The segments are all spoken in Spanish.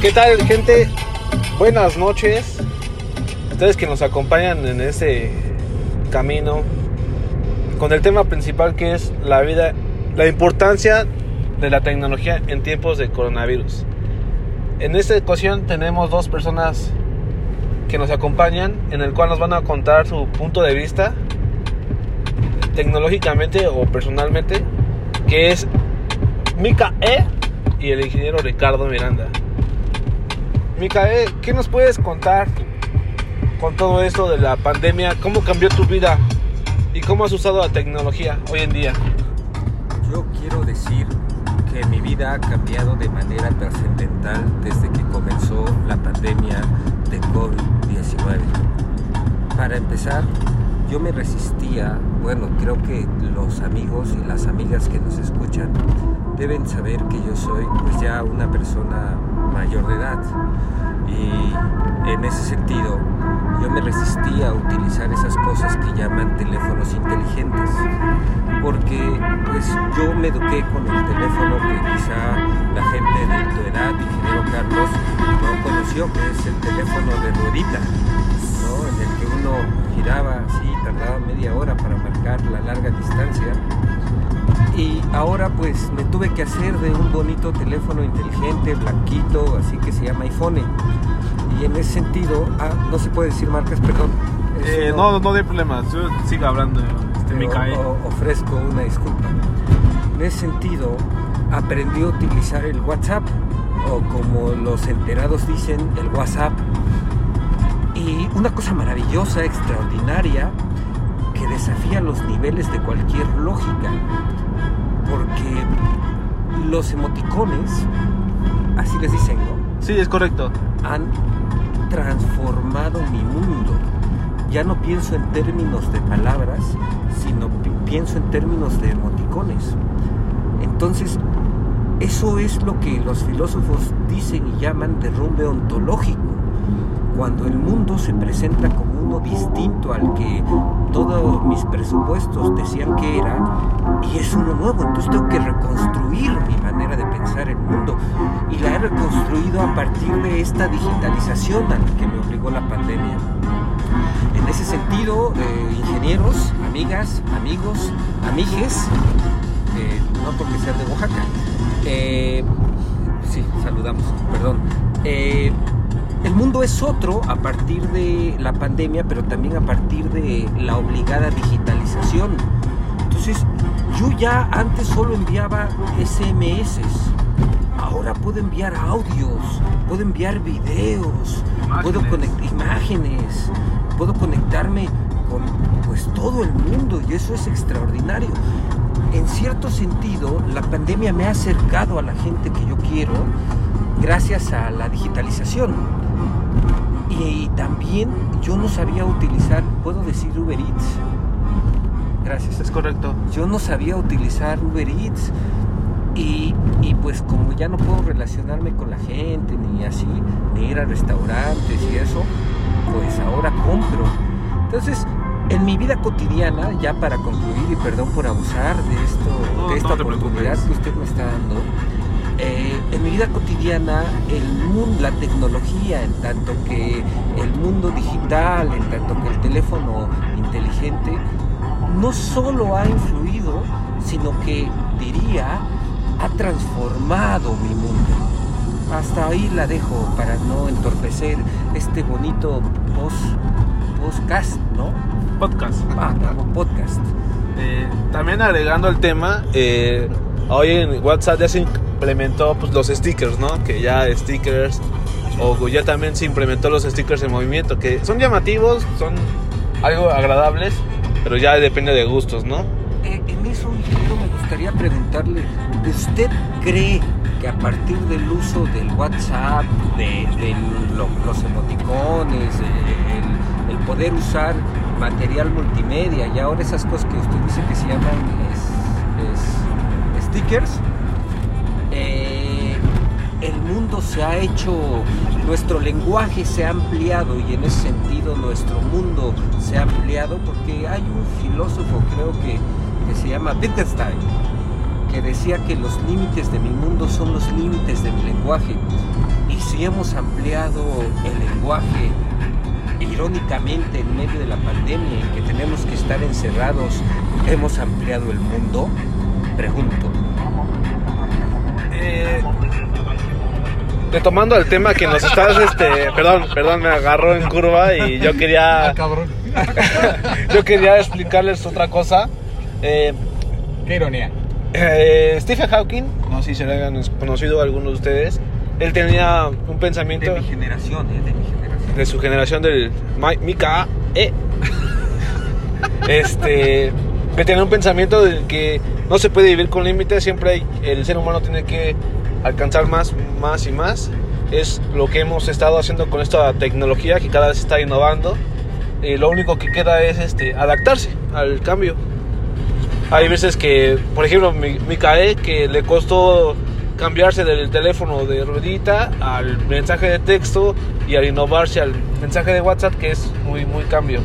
¿Qué tal, gente? Buenas noches. Ustedes que nos acompañan en este camino con el tema principal que es la vida, la importancia de la tecnología en tiempos de coronavirus. En esta ocasión tenemos dos personas que nos acompañan en el cual nos van a contar su punto de vista tecnológicamente o personalmente, que es Mika E y el ingeniero Ricardo Miranda. Mika E, ¿qué nos puedes contar con todo esto de la pandemia? ¿Cómo cambió tu vida y cómo has usado la tecnología hoy en día? Yo quiero decir que mi vida ha cambiado de manera trascendental desde que comenzó la pandemia de COVID-19. Para empezar, yo me resistía, bueno, creo que los amigos y las amigas que nos escuchan deben saber que yo soy pues ya una persona mayor de edad. Y en ese sentido yo me resistía a utilizar esas cosas que llaman teléfonos inteligentes porque pues yo me eduqué con el teléfono que quizá la gente de tu edad, ingeniero Carlos, no conoció, que es el teléfono de ruedita, ¿no? en el que uno giraba así, tardaba media hora para marcar la larga distancia. Y ahora pues me tuve que hacer de un bonito teléfono inteligente, blanquito, así que se llama iPhone. Y en ese sentido, ah, no se puede decir marcas, perdón. Eh, no, no hay problema, siga hablando. Este, ofrezco una disculpa. En ese sentido, aprendí a utilizar el WhatsApp, o como los enterados dicen, el WhatsApp. Y una cosa maravillosa, extraordinaria, que desafía los niveles de cualquier lógica. Porque los emoticones, así les dicen, ¿no? Sí, es correcto. Han transformado mi mundo. Ya no pienso en términos de palabras, sino pienso en términos de emoticones. Entonces, eso es lo que los filósofos dicen y llaman derrumbe ontológico. Cuando el mundo se presenta como uno distinto al que todos mis presupuestos decían que era, y es uno nuevo, entonces tengo que reconstruir mi manera de pensar el mundo. Y la he reconstruido a partir de esta digitalización a la que me obligó la pandemia. En ese sentido, eh, ingenieros, amigas, amigos, amigues, eh, no porque sean de Oaxaca, eh, sí, saludamos, perdón. Mundo es otro a partir de la pandemia, pero también a partir de la obligada digitalización. Entonces, yo ya antes solo enviaba SMS, ahora puedo enviar audios, puedo enviar videos, puedo conectar imágenes, puedo conectarme con pues todo el mundo y eso es extraordinario. En cierto sentido, la pandemia me ha acercado a la gente que yo quiero gracias a la digitalización. Y también yo no sabía utilizar, puedo decir Uber Eats. Gracias. Es correcto. Yo no sabía utilizar Uber Eats. Y, y, pues como ya no puedo relacionarme con la gente, ni así, ni ir a restaurantes y eso, pues ahora compro. Entonces, en mi vida cotidiana, ya para concluir, y perdón por abusar de esto, de esta oportunidad que usted me está dando, eh, en mi vida cotidiana, el mundo, la tecnología, en tanto que el mundo digital, en tanto que el teléfono inteligente, no solo ha influido, sino que diría, ha transformado mi mundo hasta ahí la dejo para no entorpecer este bonito post, podcast, ¿no? Podcast. Ah, podcast. Eh, también agregando el tema, eh, hoy en WhatsApp ya se implementó pues, los stickers, ¿no? Que ya stickers, o ya también se implementó los stickers en movimiento, que son llamativos, son algo agradables, pero ya depende de gustos, ¿no? Eh, en eso me gustaría preguntarle, ¿usted cree que a partir del uso del WhatsApp, de, los emoticones, el, poder usar material multimedia y ahora esas cosas que usted dice que se llaman stickers, eh, el mundo se ha hecho, nuestro lenguaje se ha ampliado y en ese sentido nuestro mundo se ha ampliado porque hay un filósofo creo que, que se llama Wittgenstein que decía que los límites de mi mundo son los límites de mi lenguaje. Y si hemos ampliado el lenguaje irónicamente en medio de la pandemia en que tenemos que estar encerrados, hemos ampliado el mundo, pregunto. Retomando el tema que nos estás, este, perdón, perdón, me agarró en curva y yo quería, Ah, cabrón. yo quería explicarles otra cosa. Eh, Qué ironía. eh, Stephen Hawking, no sé si se lo hayan conocido algunos de ustedes, él tenía un pensamiento De mi generación, ¿eh? De mi generación. de su generación del Mi- Mika E. Este, que tenía un pensamiento de que no se puede vivir con límites, siempre hay- el ser humano tiene que alcanzar más, más y más. Es lo que hemos estado haciendo con esta tecnología que cada vez está innovando. Y lo único que queda es este, adaptarse al cambio. Hay veces que, por ejemplo, mi, Mika E, que le costó cambiarse del teléfono de ruedita al mensaje de texto y al innovarse al mensaje de WhatsApp, que es muy, muy cambio.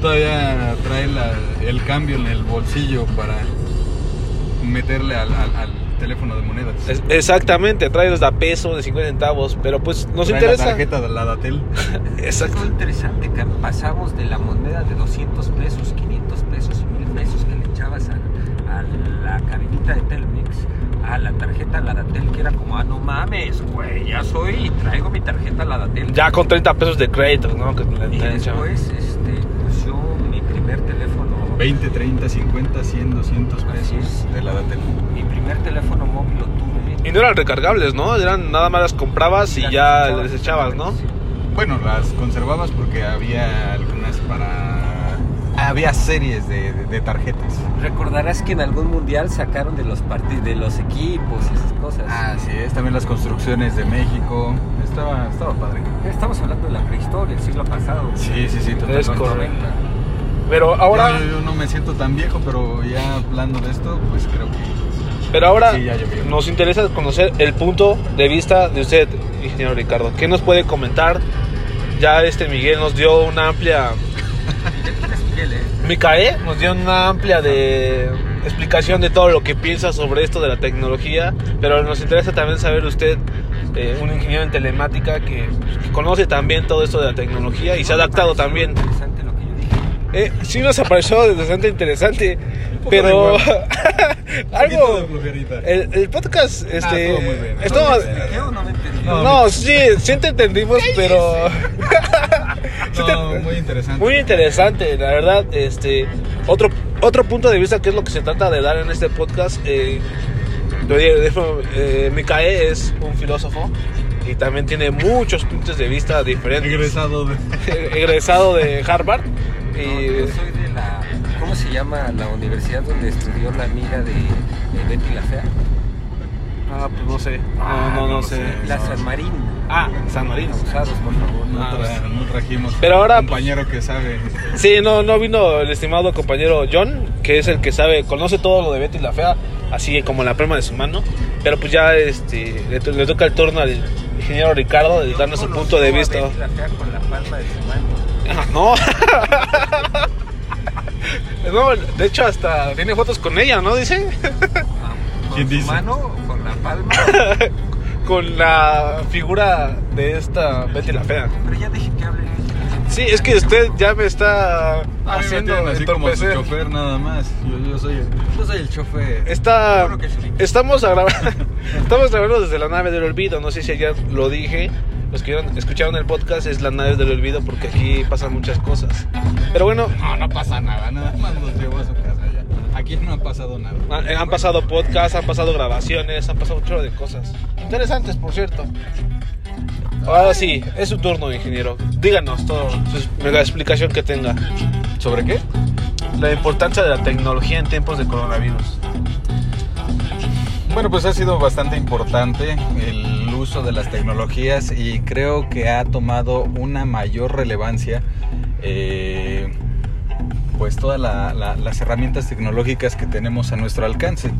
Todavía trae la- el cambio en el bolsillo para meterle al, al- al teléfono de monedas. Es- exactamente, trae los de a peso, de 50 centavos, pero pues nos Trae interesa. la tarjeta de la Datel. Es Exacto. muy interesante que pasamos de la moneda de 200 pesos, 500 pesos y 1000 pesos que le echabas a, a la cabinita de Telmex a la tarjeta Ladatel que era como, ah, no mames, güey, ya soy, traigo mi tarjeta Ladatel. Ya con 30 pesos de crédito, ¿no? Que la Y después, este, pues yo, mi primer teléfono, 20, 30, 50, 100, 200 Así pesos es. de la Datel. mi primer teléfono móvil lo tuve. Y no eran recargables, ¿no? Eran nada más las comprabas y las ya desechabas. les echabas, ¿no? Sí. Bueno, las conservabas porque había algunas para... Había series de, de- de tarjetas. Recordarás que en algún mundial sacaron de los partidos, de los equipos y esas cosas. Así es, también las construcciones de México. Estaba, estaba padre. Estamos hablando de la prehistoria, el siglo pasado. Sí, sí, sí, Es totalmente. correcto. Pero ahora, Yo, yo no me siento tan viejo, pero ya hablando de esto, pues creo que... pero ahora Sí, ya llovió. nos interesa conocer el punto de vista de usted, ingeniero Ricardo. ¿Qué nos puede comentar? Ya este Miguel nos dio una amplia Es Miguel, ¿eh? Micae nos dio una amplia de explicación de todo lo que piensa sobre esto de la tecnología, pero nos interesa también saber usted, eh, un ingeniero en telemática que, pues, que conoce también todo esto de la tecnología y se ha adaptado también. Eh, sí nos pareció bastante interesante, pero algo... El, el podcast, este... estuvo muy bien. estuvo- ¿No me expliqué o no me entendí? No, no, sí, sí te entendimos, pero... Sí te- No, muy interesante. Muy interesante, la verdad. Este, otro, otro punto de vista que es lo que se trata de dar en este podcast. Eh, lo di- dijo, eh, Mikae es un filósofo y también tiene muchos puntos de vista diferentes. Egresado de... Egresado de Harvard. Yo soy de la. ¿Cómo se llama la universidad donde estudió la amiga de, de Betty la Fea? ah, pues no sé. No, no, no, no sé. sé. La No. San Marino. Ah, San Marino. Abusados, por favor. No, Ah, tra- no trajimos Pero ahora, un compañero que sabe. Sí, no, no vino el estimado compañero John, que es el que sabe, conoce todo lo de Betty la Fea, así como la prema de su mano. Pero pues ya este, le, to- le toca el turno al ingeniero Ricardo de darnos su punto de vista. Betty la Fea con la palma de su mano. Ah, No. No, de hecho hasta tiene fotos con ella, ¿no? Dice. ¿Con ¿Quién su dice? mano con la palma? Con la figura de esta Betty la Fea. Pero ya dije que hable. Sí, es que usted ya me está A mí me haciendo así como su chofer nada más. Yo, yo soy el, yo soy el chofer. Está, sí. estamos, a grabar- estamos grabando desde la nave del olvido. No sé si ayer lo dije. Los que escucharon el podcast es la nave del olvido porque aquí pasan muchas cosas. Pero bueno, No, no pasa nada. Nada más nos llevó a su casa ya. Aquí no ha pasado nada. han, han pasado podcasts, han pasado grabaciones, han pasado un chorro de cosas. Interesantes, por cierto. Ahora sí, es su turno, ingeniero. Díganos todo, mega explicación que tenga. ¿Sobre qué? La importancia de la tecnología en tiempos de coronavirus. Bueno, pues ha sido bastante importante el uso de las tecnologías y creo que ha tomado una mayor relevancia eh, pues todas la- la- las herramientas tecnológicas que tenemos a nuestro alcance.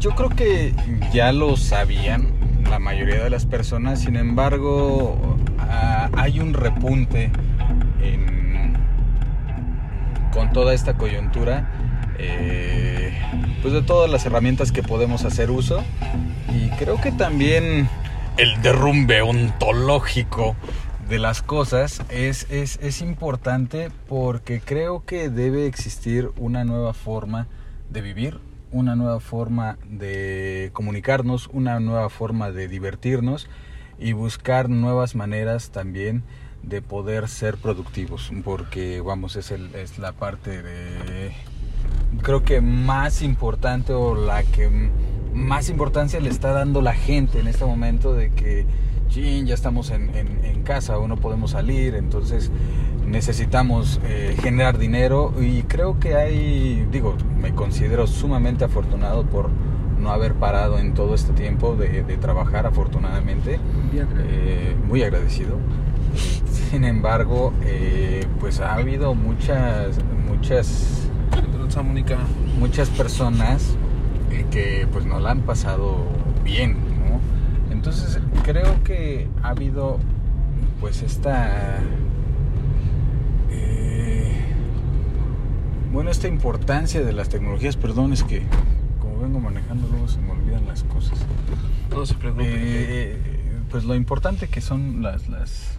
Yo creo que ya lo sabían la mayoría de las personas, sin embargo ah, hay un repunte con toda esta coyuntura eh, pues de todas las herramientas que podemos hacer uso. Creo que también el derrumbe ontológico de las cosas es, es importante porque creo que debe existir una nueva forma de vivir, una nueva forma de comunicarnos, una nueva forma de divertirnos y buscar nuevas maneras también de poder ser productivos, porque vamos, es, el, es la parte de, creo que más importante o la que más importancia le está dando la gente en este momento de que ya estamos en, en, casa o no podemos salir, entonces necesitamos eh, generar dinero. Y creo que hay, digo, me considero sumamente afortunado por no haber parado en todo este tiempo de, de trabajar afortunadamente, eh, muy agradecido. Sin embargo, eh, pues ha habido muchas, muchas, muchas personas que pues no la han pasado bien, ¿no? Entonces creo que ha habido pues esta eh, bueno esta importancia de las tecnologías. Perdón es que como vengo manejando luego se me olvidan las cosas. No se preocupe. Eh, pues lo importante que son las, las,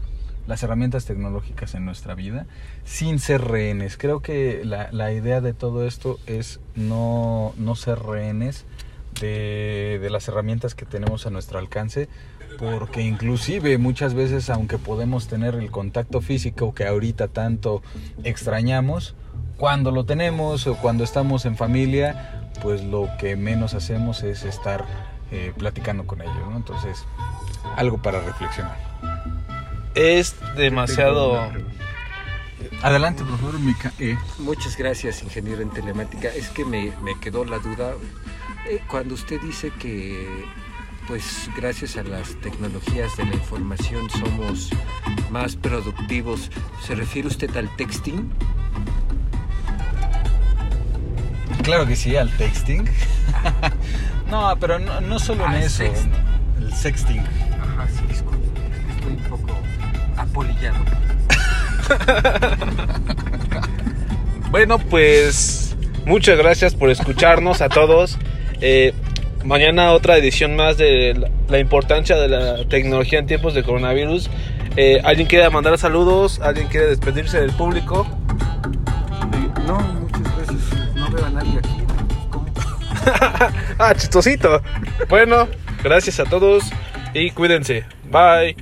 las herramientas tecnológicas en nuestra vida sin ser rehenes creo que la, la idea de todo esto es no, no ser rehenes de, de, las herramientas que tenemos a nuestro alcance, porque inclusive muchas veces, aunque podemos tener el contacto físico que ahorita tanto extrañamos, cuando lo tenemos o cuando estamos en familia, pues lo que menos hacemos es estar eh, platicando con ellos. Entonces, algo para reflexionar. Es demasiado... Adelante, por favor, Mica. Eh. Muchas gracias, ingeniero en telemática. Es que me, me quedó la duda eh, cuando usted dice que, pues gracias a las tecnologías de la información somos más productivos, ¿se refiere usted al texting? Claro que sí, al texting. no, pero no, no solo en eso. El sexting. Apolillado. bueno, pues muchas gracias por escucharnos a todos. Eh, mañana otra edición más de la, la, importancia de la tecnología en tiempos de coronavirus. Eh, ¿Alguien quiere mandar saludos? ¿Alguien quiere despedirse del público? No, muchas gracias. No veo a nadie aquí. ¿Cómo? ah, chistosito. Bueno, gracias a todos y cuídense. Bye.